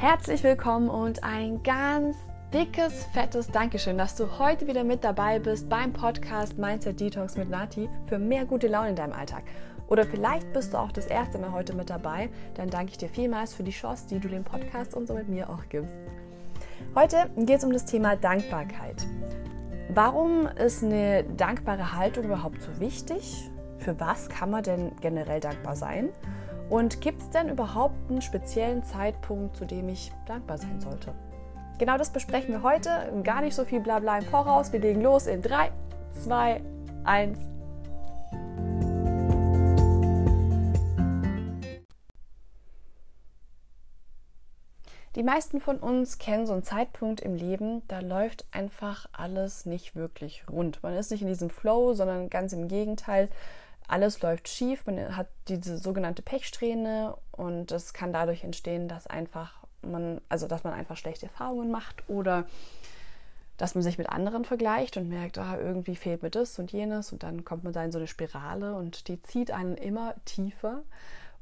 Herzlich willkommen und ein ganz dickes, fettes Dankeschön, dass du heute wieder mit dabei bist beim Podcast Mindset Detox mit Nati für mehr gute Laune in deinem Alltag. Oder vielleicht bist du auch das erste Mal heute mit dabei, dann danke ich dir vielmals für die Chance, die du dem Podcast und so mit mir auch gibst. Heute geht es um das Thema Dankbarkeit. Warum ist eine dankbare Haltung überhaupt so wichtig? Für was kann man denn generell dankbar sein? Und gibt es denn überhaupt einen speziellen Zeitpunkt, zu dem ich dankbar sein sollte? Genau das besprechen wir heute. Gar nicht so viel Blabla im Voraus. Wir legen los in 3, 2, 1. Die meisten von uns kennen so einen Zeitpunkt im Leben, da läuft einfach alles nicht wirklich rund. Man ist nicht in diesem Flow, sondern ganz im Gegenteil alles läuft schief, man hat diese sogenannte Pechsträhne und es kann dadurch entstehen, dass einfach man, also dass man einfach schlechte Erfahrungen macht oder dass man sich mit anderen vergleicht und merkt, ah, irgendwie fehlt mir das und jenes und dann kommt man da in so eine Spirale und die zieht einen immer tiefer.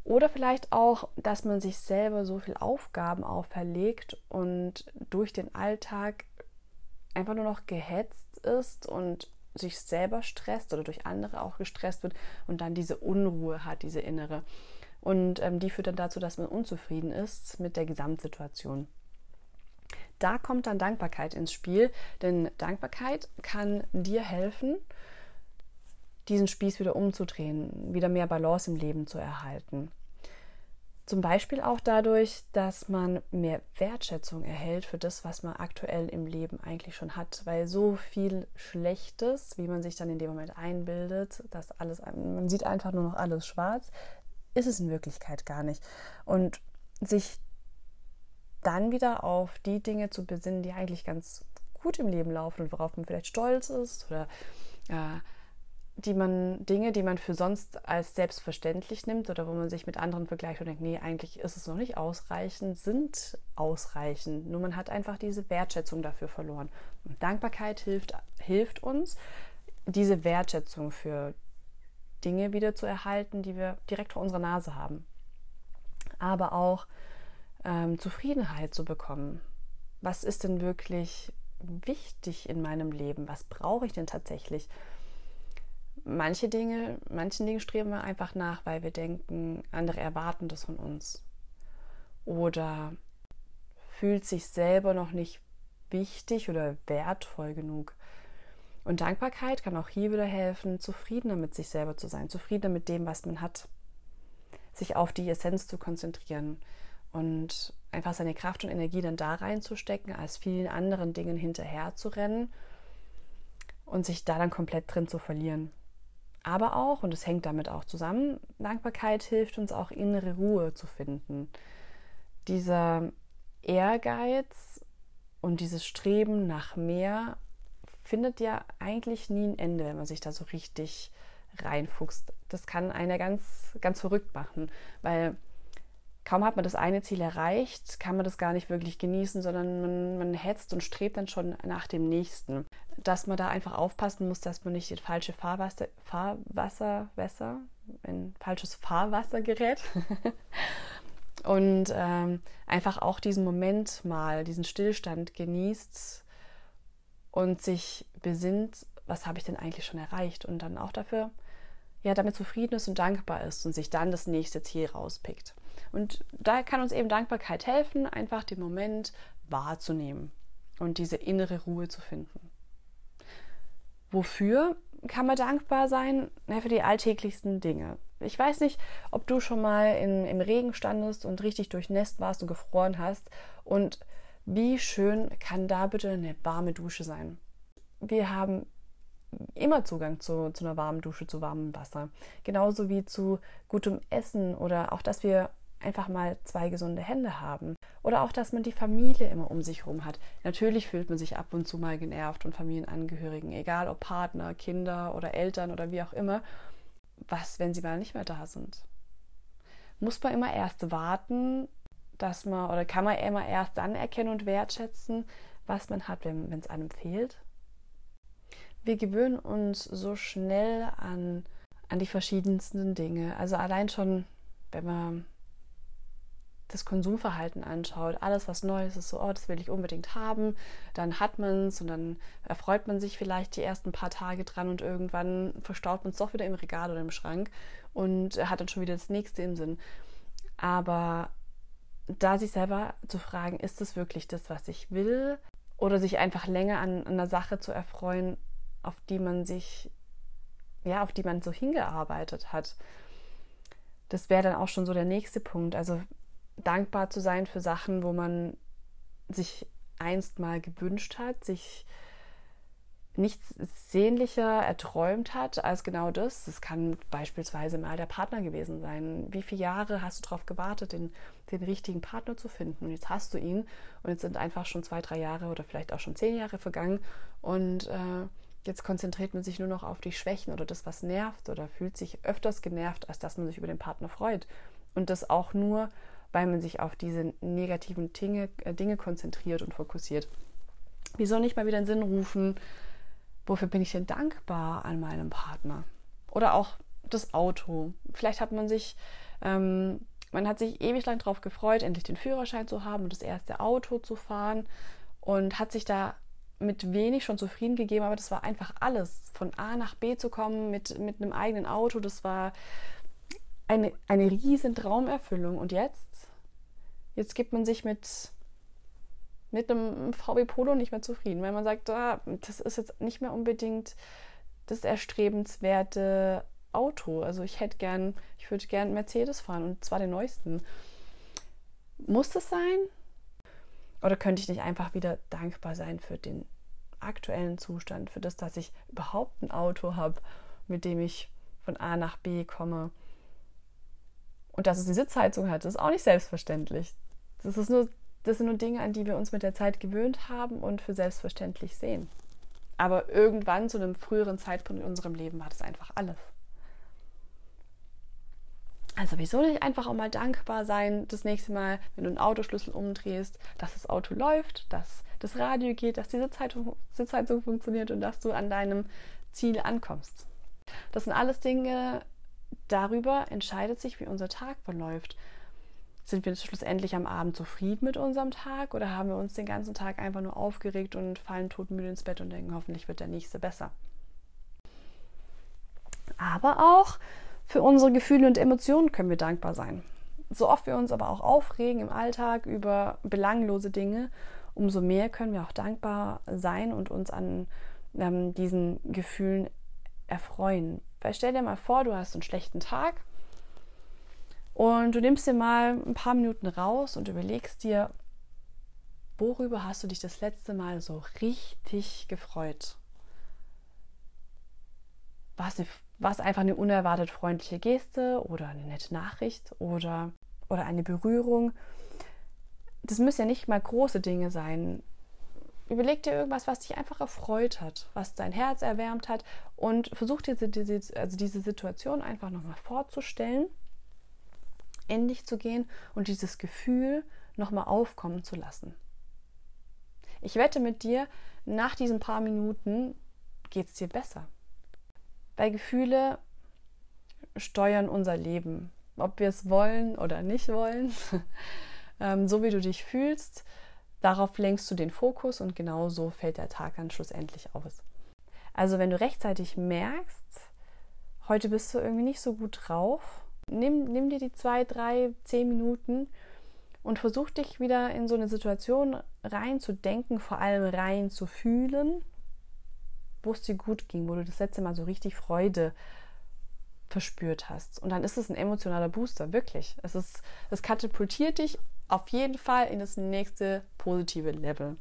Oder vielleicht auch, dass man sich selber so viel Aufgaben auferlegt und durch den Alltag einfach nur noch gehetzt ist und sich selber stresst oder durch andere auch gestresst wird und dann diese Unruhe hat, diese innere. Und ähm, die führt dann dazu, dass man unzufrieden ist mit der Gesamtsituation. Da kommt dann Dankbarkeit ins Spiel, denn Dankbarkeit kann dir helfen, diesen Spieß wieder umzudrehen, wieder mehr Balance im Leben zu erhalten. Zum Beispiel auch dadurch, dass man mehr Wertschätzung erhält für das, was man aktuell im Leben eigentlich schon hat. Weil so viel Schlechtes, wie man sich dann in dem Moment einbildet, dass alles, man sieht einfach nur noch alles schwarz, ist es in Wirklichkeit gar nicht. Und sich dann wieder auf die Dinge zu besinnen, die eigentlich ganz gut im Leben laufen und worauf man vielleicht stolz ist oder äh, die man, Dinge, die man für sonst als selbstverständlich nimmt oder wo man sich mit anderen vergleicht und denkt, nee, eigentlich ist es noch nicht ausreichend, sind ausreichend. Nur man hat einfach diese Wertschätzung dafür verloren. Und Dankbarkeit hilft, hilft uns, diese Wertschätzung für Dinge wieder zu erhalten, die wir direkt vor unserer Nase haben. Aber auch ähm, Zufriedenheit zu bekommen. Was ist denn wirklich wichtig in meinem Leben? Was brauche ich denn tatsächlich? Manche Dinge, manchen Dingen streben wir einfach nach, weil wir denken, andere erwarten das von uns. Oder fühlt sich selber noch nicht wichtig oder wertvoll genug. Und Dankbarkeit kann auch hier wieder helfen, zufriedener mit sich selber zu sein, zufriedener mit dem, was man hat, sich auf die Essenz zu konzentrieren und einfach seine Kraft und Energie dann da reinzustecken, als vielen anderen Dingen hinterher zu rennen und sich da dann komplett drin zu verlieren. Aber auch, und es hängt damit auch zusammen, Dankbarkeit hilft uns auch innere Ruhe zu finden. Dieser Ehrgeiz und dieses Streben nach mehr findet ja eigentlich nie ein Ende, wenn man sich da so richtig reinfuchst. Das kann einer ganz, ganz verrückt machen, weil kaum hat man das eine Ziel erreicht, kann man das gar nicht wirklich genießen, sondern man, man hetzt und strebt dann schon nach dem nächsten. Dass man da einfach aufpassen muss, dass man nicht in falsche Fahrwasser, Fahrwasser, Wässer, ein falsches Fahrwasser gerät. und ähm, einfach auch diesen Moment mal, diesen Stillstand genießt und sich besinnt, was habe ich denn eigentlich schon erreicht und dann auch dafür ja damit zufrieden ist und dankbar ist und sich dann das nächste Ziel rauspickt. Und da kann uns eben Dankbarkeit helfen, einfach den Moment wahrzunehmen und diese innere Ruhe zu finden. Wofür kann man dankbar sein? Ja, für die alltäglichsten Dinge. Ich weiß nicht, ob du schon mal in, im Regen standest und richtig durchnässt warst und gefroren hast. Und wie schön kann da bitte eine warme Dusche sein? Wir haben immer Zugang zu, zu einer warmen Dusche, zu warmem Wasser. Genauso wie zu gutem Essen oder auch, dass wir einfach mal zwei gesunde Hände haben. Oder auch, dass man die Familie immer um sich herum hat. Natürlich fühlt man sich ab und zu mal genervt und Familienangehörigen, egal ob Partner, Kinder oder Eltern oder wie auch immer. Was, wenn sie mal nicht mehr da sind? Muss man immer erst warten, dass man, oder kann man immer erst dann erkennen und wertschätzen, was man hat, wenn es einem fehlt? Wir gewöhnen uns so schnell an, an die verschiedensten Dinge. Also allein schon, wenn man das Konsumverhalten anschaut, alles was neu ist, ist so, oh, das will ich unbedingt haben, dann hat man es und dann erfreut man sich vielleicht die ersten paar Tage dran und irgendwann verstaut man es doch wieder im Regal oder im Schrank und hat dann schon wieder das nächste im Sinn. Aber da sich selber zu fragen, ist es wirklich das, was ich will? Oder sich einfach länger an, an einer Sache zu erfreuen, auf die man sich, ja, auf die man so hingearbeitet hat. Das wäre dann auch schon so der nächste Punkt. Also dankbar zu sein für Sachen, wo man sich einst mal gewünscht hat, sich nichts sehnlicher erträumt hat als genau das. Das kann beispielsweise mal der Partner gewesen sein. Wie viele Jahre hast du darauf gewartet, den, den richtigen Partner zu finden? Und jetzt hast du ihn und jetzt sind einfach schon zwei, drei Jahre oder vielleicht auch schon zehn Jahre vergangen und äh, jetzt konzentriert man sich nur noch auf die Schwächen oder das, was nervt oder fühlt sich öfters genervt, als dass man sich über den Partner freut. Und das auch nur, weil man sich auf diese negativen Dinge, äh, Dinge konzentriert und fokussiert. Wieso nicht mal wieder einen Sinn rufen? Wofür bin ich denn dankbar an meinem Partner? Oder auch das Auto. Vielleicht hat man sich, ähm, man hat sich ewig lang darauf gefreut, endlich den Führerschein zu haben und das erste Auto zu fahren und hat sich da mit wenig schon zufrieden gegeben, aber das war einfach alles. Von A nach B zu kommen mit, mit einem eigenen Auto, das war eine, eine riesen Traumerfüllung. Und jetzt? Jetzt gibt man sich mit mit einem VW Polo nicht mehr zufrieden, weil man sagt, ah, das ist jetzt nicht mehr unbedingt das erstrebenswerte Auto. Also ich hätte gern, ich würde gern Mercedes fahren und zwar den neuesten. Muss das sein? Oder könnte ich nicht einfach wieder dankbar sein für den aktuellen Zustand, für das, dass ich überhaupt ein Auto habe, mit dem ich von A nach B komme? Und dass es die Sitzheizung hat, ist auch nicht selbstverständlich. Das ist nur das sind nur Dinge, an die wir uns mit der Zeit gewöhnt haben und für selbstverständlich sehen. Aber irgendwann zu einem früheren Zeitpunkt in unserem Leben war das einfach alles. Also wieso nicht einfach auch mal dankbar sein, das nächste Mal, wenn du einen Autoschlüssel umdrehst, dass das Auto läuft, dass das Radio geht, dass die Sitzheizung, Sitzheizung funktioniert und dass du an deinem Ziel ankommst. Das sind alles Dinge, darüber entscheidet sich, wie unser Tag verläuft. Sind wir schlussendlich am Abend zufrieden mit unserem Tag oder haben wir uns den ganzen Tag einfach nur aufgeregt und fallen todmüde ins Bett und denken, hoffentlich wird der nächste besser? Aber auch für unsere Gefühle und Emotionen können wir dankbar sein. So oft wir uns aber auch aufregen im Alltag über belanglose Dinge, umso mehr können wir auch dankbar sein und uns an ähm, diesen Gefühlen erfreuen. Weil stell dir mal vor, du hast einen schlechten Tag und du nimmst dir mal ein paar Minuten raus und überlegst dir, worüber hast du dich das letzte Mal so richtig gefreut? War es, einfach eine unerwartet freundliche Geste oder eine nette Nachricht oder, oder eine Berührung? Das müssen ja nicht mal große Dinge sein. Überleg dir irgendwas, was dich einfach erfreut hat, was dein Herz erwärmt hat und versuch dir diese, also diese Situation einfach nochmal vorzustellen in dich zu gehen und dieses Gefühl nochmal aufkommen zu lassen. Ich wette mit dir, nach diesen paar Minuten geht es dir besser. Weil Gefühle steuern unser Leben, ob wir es wollen oder nicht wollen. Ähm, so wie du dich fühlst, darauf lenkst du den Fokus und genau so fällt der Tag dann schlussendlich aus. Also wenn du rechtzeitig merkst, heute bist du irgendwie nicht so gut drauf, Nimm, nimm dir die zwei, drei, zehn Minuten und versuch dich wieder in so eine Situation reinzudenken, vor allem rein zu fühlen, wo es dir gut ging, wo du das letzte Mal so richtig Freude verspürt hast. Und dann ist es ein emotionaler Booster, wirklich. Es, ist, es katapultiert dich auf jeden Fall in das nächste positive Level.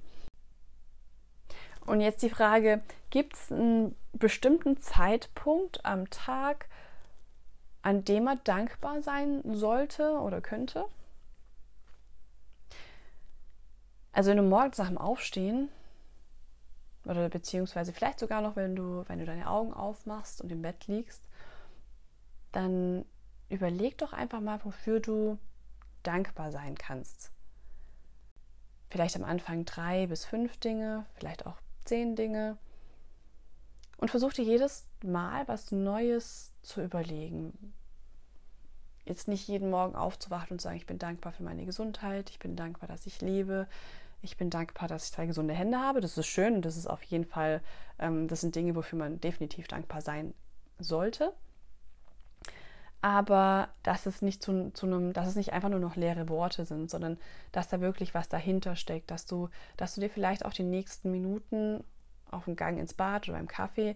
Und jetzt die Frage, gibt es einen bestimmten Zeitpunkt am Tag, an dem er dankbar sein sollte oder könnte. Also wenn du morgens nach dem Aufstehen oder beziehungsweise vielleicht sogar noch, wenn du, wenn du deine Augen aufmachst und im Bett liegst, dann überleg doch einfach mal, wofür du dankbar sein kannst. Vielleicht am Anfang drei bis fünf Dinge, vielleicht auch zehn Dinge. Und versuch dir jedes Mal was Neues zu überlegen. jetzt nicht jeden Morgen aufzuwachen und zu sagen, ich bin dankbar für meine Gesundheit, ich bin dankbar, dass ich lebe, ich bin dankbar, dass ich zwei gesunde Hände habe. Das ist schön und das ist auf jeden Fall, ähm, das sind Dinge, wofür man definitiv dankbar sein sollte. Aber dass es nicht zu, zu einem, dass es nicht einfach nur noch leere Worte sind, sondern dass da wirklich was dahinter steckt, dass du, dass du dir vielleicht auch die nächsten Minuten auf dem Gang ins Bad oder beim Kaffee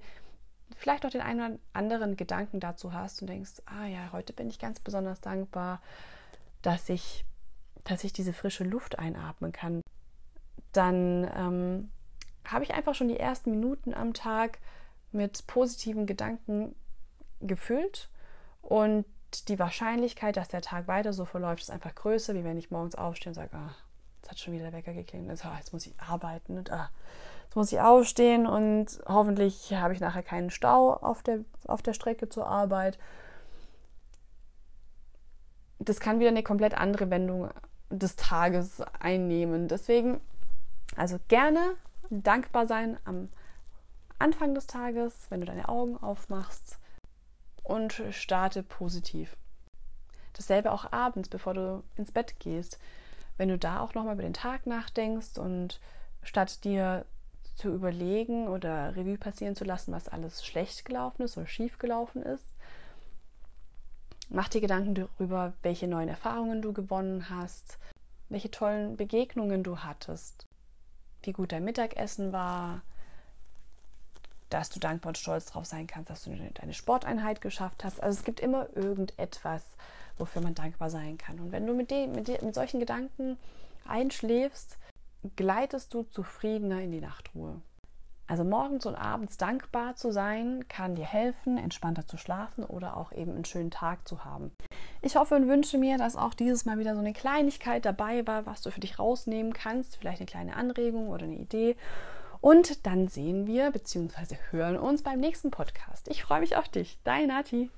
vielleicht auch den einen oder anderen Gedanken dazu hast und denkst, ah ja, heute bin ich ganz besonders dankbar, dass ich, dass ich diese frische Luft einatmen kann, dann ähm, habe ich einfach schon die ersten Minuten am Tag mit positiven Gedanken gefüllt und die Wahrscheinlichkeit, dass der Tag weiter so verläuft, ist einfach größer, wie wenn ich morgens aufstehe und sage, ah, jetzt hat schon wieder der Wecker geklingelt, jetzt, ah, jetzt muss ich arbeiten und ah, jetzt muss ich aufstehen und hoffentlich habe ich nachher keinen Stau auf der, auf der Strecke zur Arbeit. Das kann wieder eine komplett andere Wendung des Tages einnehmen. Deswegen also gerne dankbar sein am Anfang des Tages, wenn du deine Augen aufmachst und starte positiv. Dasselbe auch abends, bevor du ins Bett gehst. Wenn du da auch nochmal über den Tag nachdenkst und statt dir zu überlegen oder Revue passieren zu lassen, was alles schlecht gelaufen ist oder schief gelaufen ist, mach dir Gedanken darüber, welche neuen Erfahrungen du gewonnen hast, welche tollen Begegnungen du hattest wie gut dein Mittagessen war, dass du dankbar und stolz drauf sein kannst, dass du deine Sporteinheit geschafft hast. Also es gibt immer irgendetwas, wofür man dankbar sein kann. Und wenn du mit, dem, mit, mit solchen Gedanken einschläfst, gleitest du zufriedener in die Nachtruhe. Also morgens und abends dankbar zu sein, kann dir helfen, entspannter zu schlafen oder auch eben einen schönen Tag zu haben. Ich hoffe und wünsche mir, dass auch dieses Mal wieder so eine Kleinigkeit dabei war, was du für dich rausnehmen kannst, vielleicht eine kleine Anregung oder eine Idee. Und dann sehen wir bzw. hören uns beim nächsten Podcast. Ich freue mich auf dich. Dein Nati.